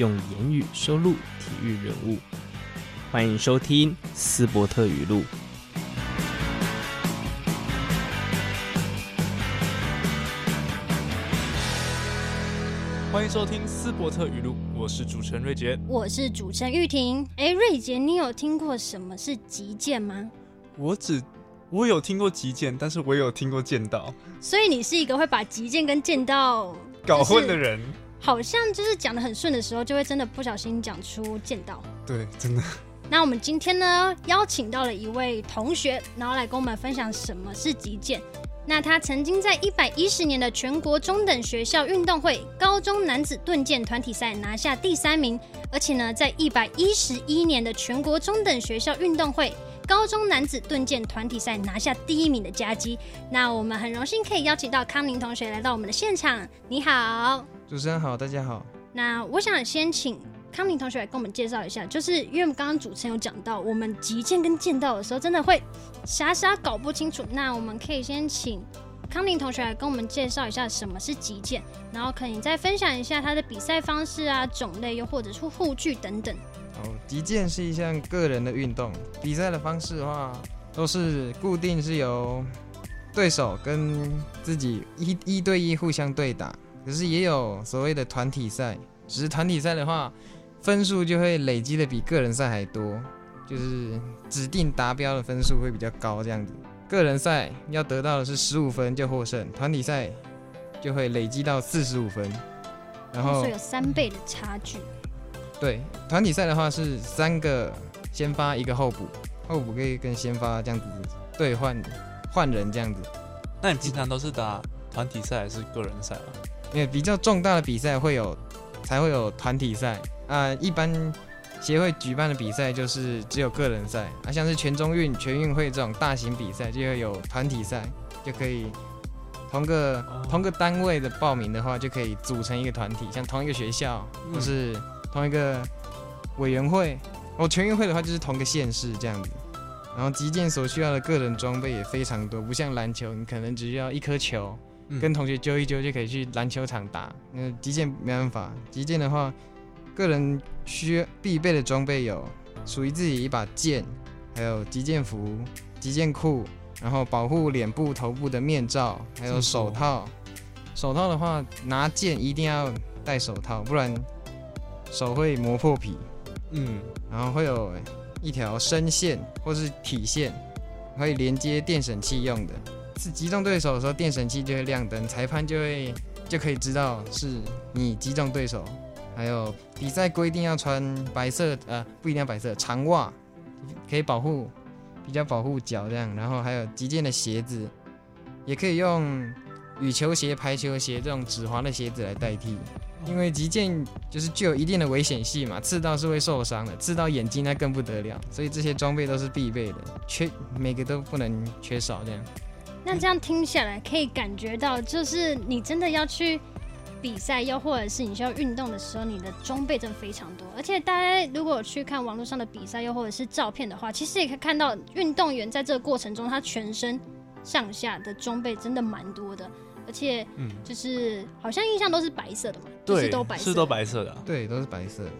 用言语收录体育人物。欢迎收听斯伯特语录。欢迎收听斯伯特语录，我是主持人瑞杰，我是主持人玉婷。哎，瑞杰，你有听过什么是击剑吗？我只我有听过击剑，但是我有听过剑道。所以你是一个会把击剑跟剑道搞混的人。好像就是讲的很顺的时候，就会真的不小心讲出见到。对，真的。那我们今天呢，邀请到了一位同学，然后来跟我们分享什么是击剑。那他曾经在一百一十年的全国中等学校运动会高中男子盾剑团体赛拿下第三名，而且呢，在一百一十一年的全国中等学校运动会高中男子盾剑团体赛拿下第一名的佳绩。那我们很荣幸可以邀请到康宁同学来到我们的现场。你好，主持人好，大家好。那我想先请。康宁同学来跟我们介绍一下，就是因为我们刚刚主持人有讲到，我们击剑跟剑道的时候，真的会傻傻搞不清楚。那我们可以先请康宁同学来跟我们介绍一下什么是击剑，然后可以再分享一下他的比赛方式啊、种类，又或者是护具等等。哦，击剑是一项个人的运动，比赛的方式的话，都是固定是由对手跟自己一一对一互相对打，可是也有所谓的团体赛，只是团体赛的话。分数就会累积的比个人赛还多，就是指定达标的分数会比较高这样子。个人赛要得到的是十五分就获胜，团体赛就会累积到四十五分，然后、哦、所以有三倍的差距。对，团体赛的话是三个先发一个候补，候补可以跟先发这样子对换换人这样子。那你平常都是打团体赛还是个人赛啊？因为比较重大的比赛会有才会有团体赛。啊，一般协会举办的比赛就是只有个人赛啊，像是全中运、全运会这种大型比赛，就会有团体赛，就可以同个同个单位的报名的话，就可以组成一个团体，像同一个学校或是同一个委员会。哦，全运会的话就是同个县市这样子。然后击剑所需要的个人装备也非常多，不像篮球，你可能只需要一颗球，跟同学揪一揪就可以去篮球场打。那击剑没办法，击剑的话。个人需必备的装备有属于自己一把剑，还有击剑服、击剑裤，然后保护脸部、头部的面罩，还有手套。手套的话，拿剑一定要戴手套，不然手会磨破皮。嗯，然后会有一条身线或是体线，可以连接电审器用的。是击中对手的时候，电神器就会亮灯，裁判就会就可以知道是你击中对手。还有比赛规定要穿白色，呃，不一定要白色长袜，可以保护，比较保护脚这样。然后还有击剑的鞋子，也可以用羽球鞋、排球鞋这种指滑的鞋子来代替。因为击剑就是具有一定的危险性嘛，刺到是会受伤的，刺到眼睛那更不得了。所以这些装备都是必备的，缺每个都不能缺少这样。那这样听下来，可以感觉到就是你真的要去。比赛又或者是你需要运动的时候，你的装备真的非常多。而且大家如果去看网络上的比赛又或者是照片的话，其实也可以看到运动员在这个过程中，他全身上下的装备真的蛮多的。而且，嗯，就是好像印象都是白色的嘛，对，就是都白色，是都白色的啊，对，都是白色的。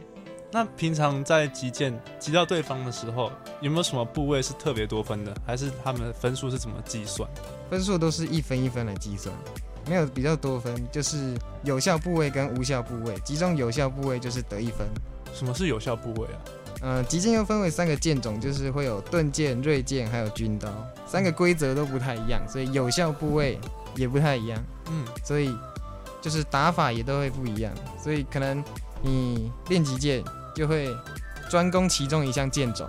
那平常在击剑击到对方的时候，有没有什么部位是特别多分的？还是他们的分数是怎么计算？分数都是一分一分来计算。没有比较多分，就是有效部位跟无效部位。击中有效部位就是得一分。什么是有效部位啊？呃，极剑又分为三个剑种，就是会有盾剑、锐剑还有军刀，三个规则都不太一样，所以有效部位也不太一样。嗯，所以就是打法也都会不一样。所以可能你练击剑就会专攻其中一项剑种，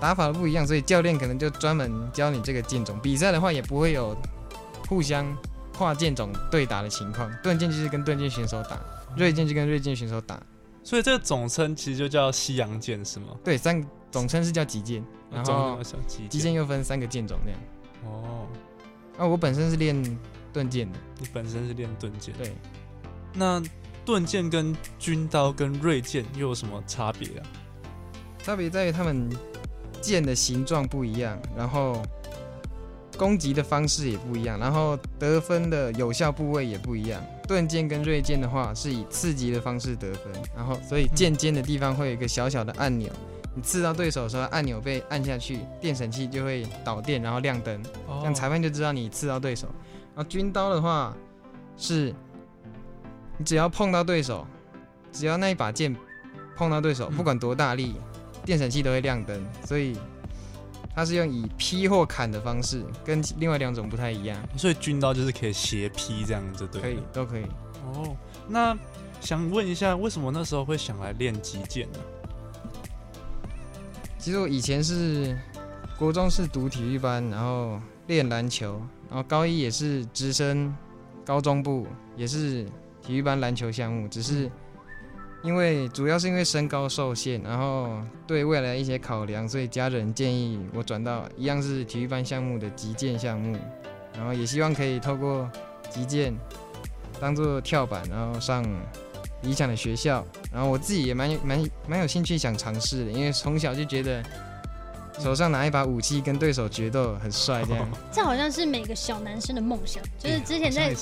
打法都不一样，所以教练可能就专门教你这个剑种。比赛的话也不会有互相。跨剑种对打的情况，盾剑就是跟盾剑选手打，锐剑就跟锐剑选手打。所以这个总称其实就叫西洋剑是吗？对，三总称是叫极剑，然后击剑又分三个剑种那样。哦，啊，我本身是练盾剑的。你本身是练盾剑？对。那盾剑跟军刀跟锐剑又有什么差别啊？差别在于他们剑的形状不一样，然后攻击的方式也不一样，然后得分的有效部位也不一样。盾剑跟锐剑的话是以刺击的方式得分，然后所以剑尖的地方会有一个小小的按钮，你刺到对手的时候，按钮被按下去，电神器就会导电，然后亮灯，这样裁判就知道你刺到对手。然后军刀的话是，你只要碰到对手，只要那一把剑碰到对手，不管多大力，电闪器都会亮灯，所以。它是用以劈或砍的方式，跟另外两种不太一样。所以军刀就是可以斜劈这样子，对？可以，都可以。哦，那想问一下，为什么那时候会想来练击剑呢？其实我以前是国中是读体育班，然后练篮球，然后高一也是直升高中部，也是体育班篮球项目，只是。因为主要是因为身高受限，然后对未来一些考量，所以家人建议我转到一样是体育班项目的击剑项目，然后也希望可以透过击剑当做跳板，然后上理想的学校。然后我自己也蛮蛮蛮有兴趣想尝试的，因为从小就觉得。手上拿一把武器跟对手决斗很帅，这样。这好像是每个小男生的梦想，就是之前在，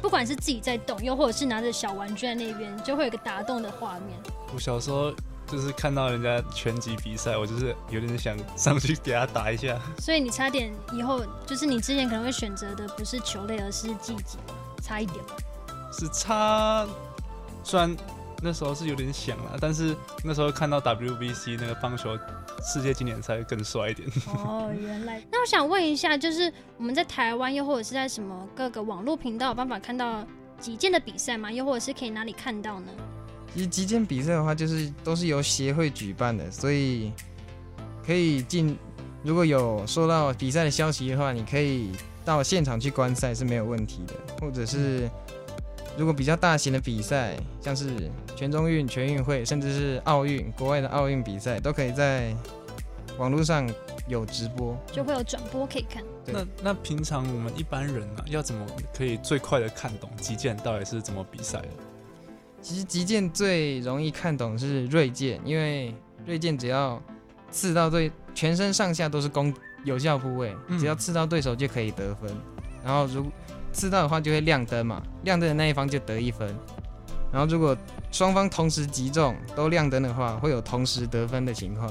不管是自己在动，又或者是拿着小玩具在那边，就会有一个打动的画面。我小时候就是看到人家拳击比赛，我就是有点想上去给他打一下。所以你差点以后就是你之前可能会选择的不是球类，而是技击，差一点吗？是差，虽然那时候是有点想了，但是那时候看到 WBC 那个棒球。世界经典赛更帅一点哦，原来。那我想问一下，就是我们在台湾，又或者是在什么各个网络频道有办法看到击剑的比赛吗？又或者是可以哪里看到呢？其实击剑比赛的话，就是都是由协会举办的，所以可以进。如果有收到比赛的消息的话，你可以到现场去观赛是没有问题的。或者是如果比较大型的比赛，像是全中运、全运会，甚至是奥运，国外的奥运比赛，都可以在。网络上有直播，就会有转播可以看。那那平常我们一般人呢、啊，要怎么可以最快的看懂击剑到底是怎么比赛的？其实击剑最容易看懂是锐剑，因为锐剑只要刺到对全身上下都是攻有效部位，只要刺到对手就可以得分。嗯、然后如刺到的话就会亮灯嘛，亮灯的那一方就得一分。然后如果双方同时击中都亮灯的话，会有同时得分的情况。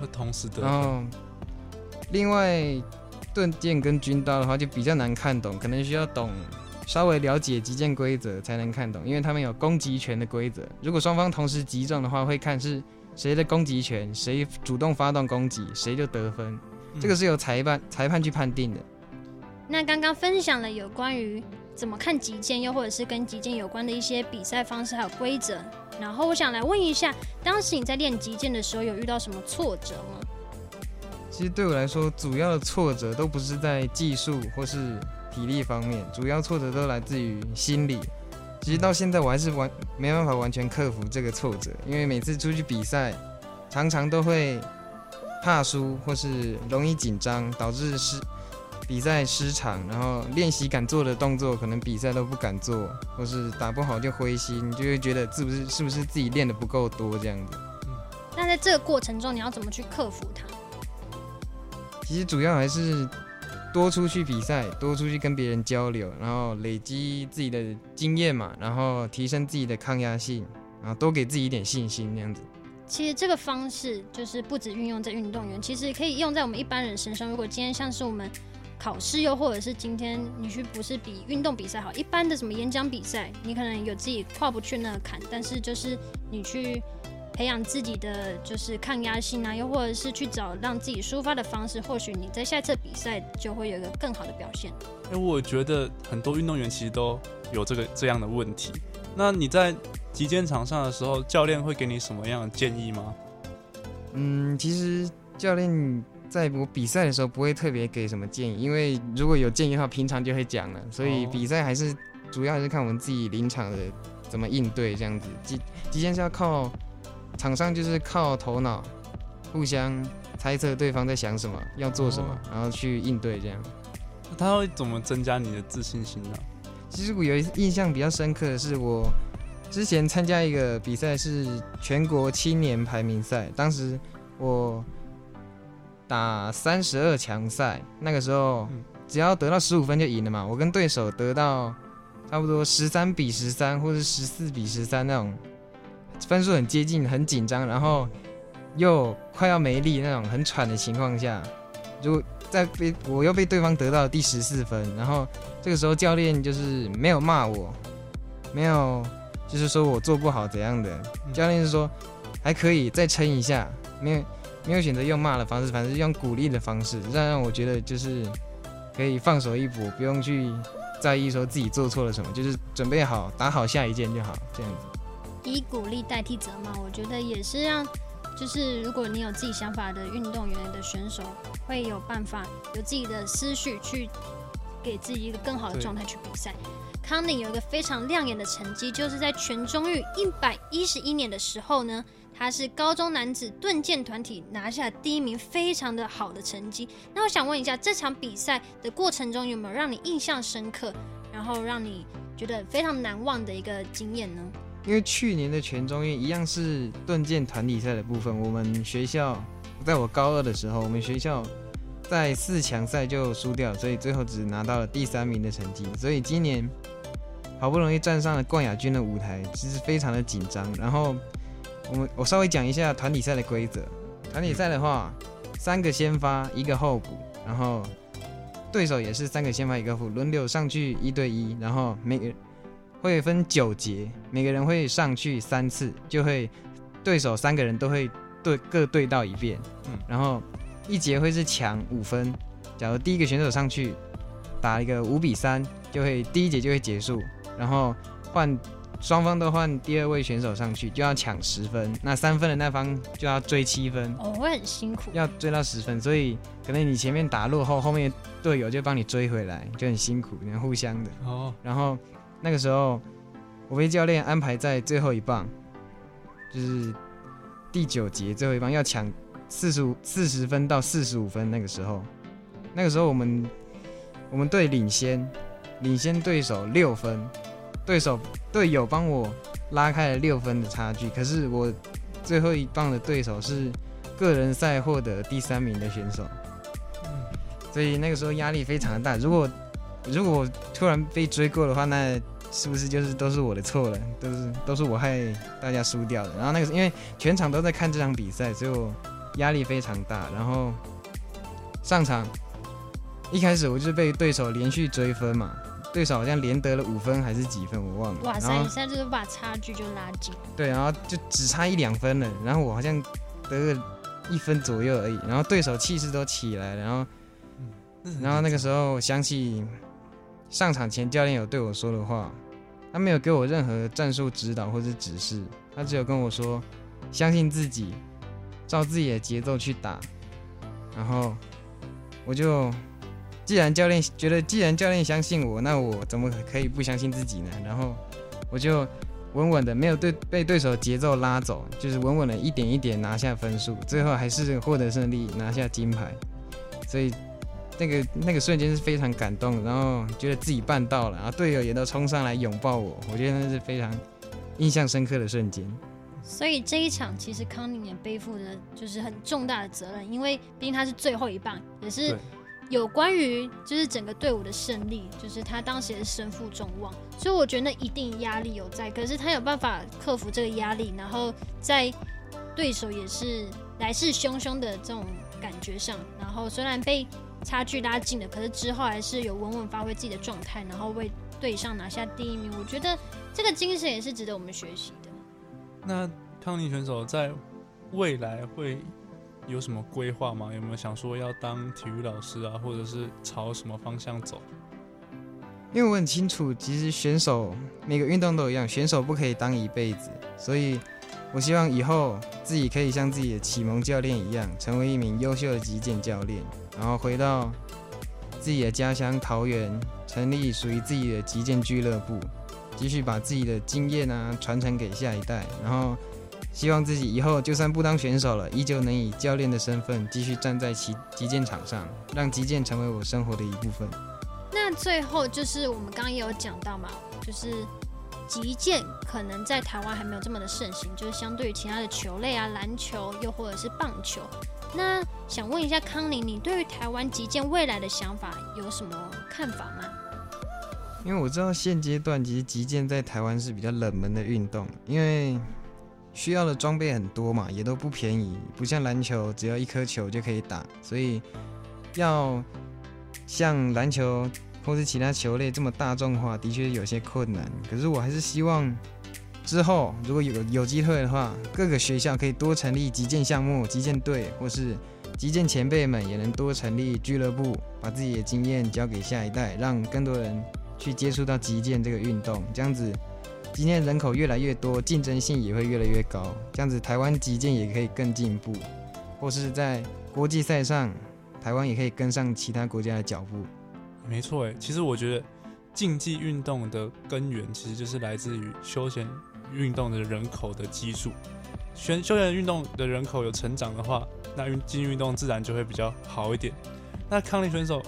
会同时得分。然后，另外盾剑跟军刀的话就比较难看懂，可能需要懂稍微了解击剑规则才能看懂，因为他们有攻击权的规则。如果双方同时击中的话，会看是谁的攻击权，谁主动发动攻击，谁就得分。这个是由裁判裁判去判定的。那刚刚分享了有关于怎么看击剑，又或者是跟击剑有关的一些比赛方式还有规则。然后我想来问一下，当时你在练击剑的时候，有遇到什么挫折吗？其实对我来说，主要的挫折都不是在技术或是体力方面，主要挫折都来自于心理。其实到现在我还是完没办法完全克服这个挫折，因为每次出去比赛，常常都会怕输或是容易紧张，导致是。比赛失常，然后练习敢做的动作，可能比赛都不敢做，或是打不好就灰心，就会觉得是不是是不是自己练的不够多这样子。嗯，那在这个过程中，你要怎么去克服它？其实主要还是多出去比赛，多出去跟别人交流，然后累积自己的经验嘛，然后提升自己的抗压性，然后多给自己一点信心那样子。其实这个方式就是不止运用在运动员，其实可以用在我们一般人身上。如果今天像是我们。考试又或者是今天你去不是比运动比赛好，一般的什么演讲比赛，你可能有自己跨不去那个坎，但是就是你去培养自己的就是抗压性啊，又或者是去找让自己抒发的方式，或许你在下一次比赛就会有一个更好的表现。哎、欸，我觉得很多运动员其实都有这个这样的问题。那你在击剑场上的时候，教练会给你什么样的建议吗？嗯，其实教练。在我比赛的时候不会特别给什么建议，因为如果有建议的话，平常就会讲了。所以比赛还是主要还是看我们自己临场的怎么应对这样子。极极限是要靠场上就是靠头脑互相猜测对方在想什么，要做什么，哦、然后去应对这样。那他会怎么增加你的自信心呢？其实我有一印象比较深刻的是，我之前参加一个比赛是全国青年排名赛，当时我打三十二强赛，那个时候只要得到十五分就赢了嘛。我跟对手得到差不多十三比十三，或是十四比十三那种分数很接近，很紧张，然后又快要没力那种很喘的情况下，如果在被我又被对方得到第十四分，然后这个时候教练就是没有骂我，没有就是说我做不好怎样的，教练是说还可以再撑一下，没有没有选择用骂的方式，反正用鼓励的方式，这样让我觉得就是可以放手一搏，不用去在意说自己做错了什么，就是准备好打好下一件就好，这样子。以鼓励代替责骂，我觉得也是让。就是如果你有自己想法的运动员的选手，会有办法有自己的思绪去给自己一个更好的状态去比赛。康宁有一个非常亮眼的成绩，就是在全中运一百一十一年的时候呢，他是高中男子盾剑团体拿下第一名，非常的好的成绩。那我想问一下，这场比赛的过程中有没有让你印象深刻，然后让你觉得非常难忘的一个经验呢？因为去年的全中运一样是盾剑团体赛的部分，我们学校在我高二的时候，我们学校在四强赛就输掉，所以最后只拿到了第三名的成绩。所以今年好不容易站上了冠亚军的舞台，其实非常的紧张。然后我们我稍微讲一下团体赛的规则。团体赛的话，三个先发，一个候补，然后对手也是三个先发，一个候补，轮流上去一对一，然后每个。会分九节，每个人会上去三次，就会对手三个人都会对各对到一遍，嗯，然后一节会是抢五分。假如第一个选手上去打一个五比三，就会第一节就会结束，然后换双方都换第二位选手上去，就要抢十分。那三分的那方就要追七分，哦，会很辛苦，要追到十分，所以可能你前面打落后，后面队友就帮你追回来，就很辛苦，你们互相的哦，然后。那个时候，我被教练安排在最后一棒，就是第九节最后一棒，要抢四十五四十分到四十五分。那个时候，那个时候我们我们队领先，领先对手六分，对手队友帮我拉开了六分的差距。可是我最后一棒的对手是个人赛获得第三名的选手，所以那个时候压力非常大。如果如果我突然被追过的话，那是不是就是都是我的错了？都是都是我害大家输掉的。然后那个因为全场都在看这场比赛，所以我压力非常大。然后上场一开始我就被对手连续追分嘛，对手好像连得了五分还是几分，我忘了。哇塞！你现在就是把差距就拉近。对，然后就只差一两分了。然后我好像得了一分左右而已。然后对手气势都起来了，然后然后那个时候我想起。上场前，教练有对我说的话，他没有给我任何战术指导或者指示，他只有跟我说，相信自己，照自己的节奏去打。然后我就，既然教练觉得，既然教练相信我，那我怎么可以不相信自己呢？然后我就稳稳的，没有对被对手节奏拉走，就是稳稳的一点一点拿下分数，最后还是获得胜利，拿下金牌。所以。那个那个瞬间是非常感动，然后觉得自己办到了，然后队友也都冲上来拥抱我，我觉得那是非常印象深刻的瞬间。所以这一场其实康宁也背负着就是很重大的责任，因为毕竟他是最后一棒，也是有关于就是整个队伍的胜利，就是他当时也是身负众望，所以我觉得一定压力有在，可是他有办法克服这个压力，然后在对手也是来势汹汹的这种感觉上，然后虽然被。差距拉近了，可是之后还是有稳稳发挥自己的状态，然后为队上拿下第一名。我觉得这个精神也是值得我们学习的。那康宁选手在未来会有什么规划吗？有没有想说要当体育老师啊，或者是朝什么方向走？因为我很清楚，其实选手每个运动都一样，选手不可以当一辈子，所以我希望以后自己可以像自己的启蒙教练一样，成为一名优秀的击剑教练。然后回到自己的家乡桃园，成立属于自己的击剑俱乐部，继续把自己的经验啊传承给下一代，然后希望自己以后就算不当选手了，依旧能以教练的身份继续站在旗击剑场上，让击剑成为我生活的一部分。那最后就是我们刚刚也有讲到嘛，就是击剑可能在台湾还没有这么的盛行，就是相对于其他的球类啊，篮球又或者是棒球。那想问一下康宁，你对于台湾击剑未来的想法有什么看法吗？因为我知道现阶段其实击剑在台湾是比较冷门的运动，因为需要的装备很多嘛，也都不便宜，不像篮球只要一颗球就可以打，所以要像篮球或是其他球类这么大众化，的确有些困难。可是我还是希望。之后，如果有有机会的话，各个学校可以多成立击剑项目、击剑队，或是击剑前辈们也能多成立俱乐部，把自己的经验交给下一代，让更多人去接触到击剑这个运动。这样子，今天人口越来越多，竞争性也会越来越高。这样子，台湾击剑也可以更进步，或是在国际赛上，台湾也可以跟上其他国家的脚步。没错，诶，其实我觉得竞技运动的根源其实就是来自于休闲。运动的人口的基数，选休闲运动的人口有成长的话，那运竞技运动自然就会比较好一点。那康力选手，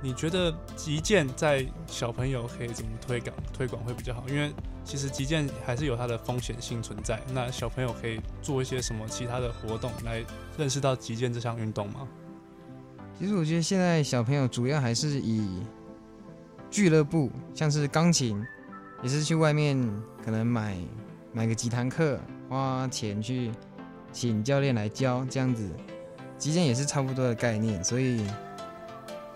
你觉得击剑在小朋友可以怎么推广推广会比较好？因为其实击剑还是有它的风险性存在。那小朋友可以做一些什么其他的活动来认识到击剑这项运动吗？其实我觉得现在小朋友主要还是以俱乐部，像是钢琴。也是去外面可能买买个几堂课，花钱去请教练来教，这样子，击剑也是差不多的概念，所以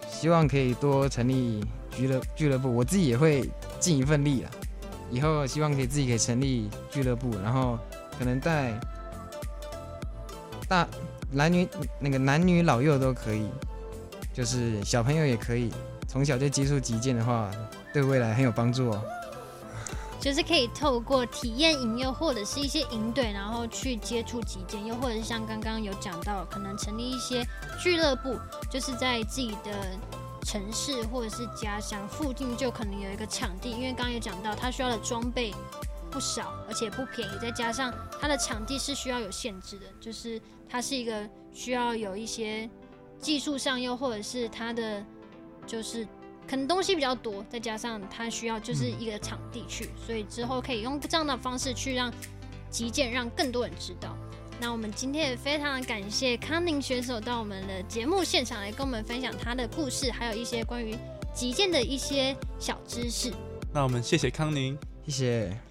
希望可以多成立俱乐俱乐部，我自己也会尽一份力了。以后希望可以自己可以成立俱乐部，然后可能带大男女那个男女老幼都可以，就是小朋友也可以，从小就接触击剑的话，对未来很有帮助哦。就是可以透过体验营、又或者是一些营队，然后去接触击剑，又或者是像刚刚有讲到，可能成立一些俱乐部，就是在自己的城市或者是家乡附近就可能有一个场地，因为刚刚有讲到，它需要的装备不少，而且不便宜，再加上它的场地是需要有限制的，就是它是一个需要有一些技术上，又或者是它的就是。可能东西比较多，再加上他需要就是一个场地去，嗯、所以之后可以用这样的方式去让击剑让更多人知道。那我们今天也非常感谢康宁选手到我们的节目现场来跟我们分享他的故事，还有一些关于击剑的一些小知识。那我们谢谢康宁，谢谢。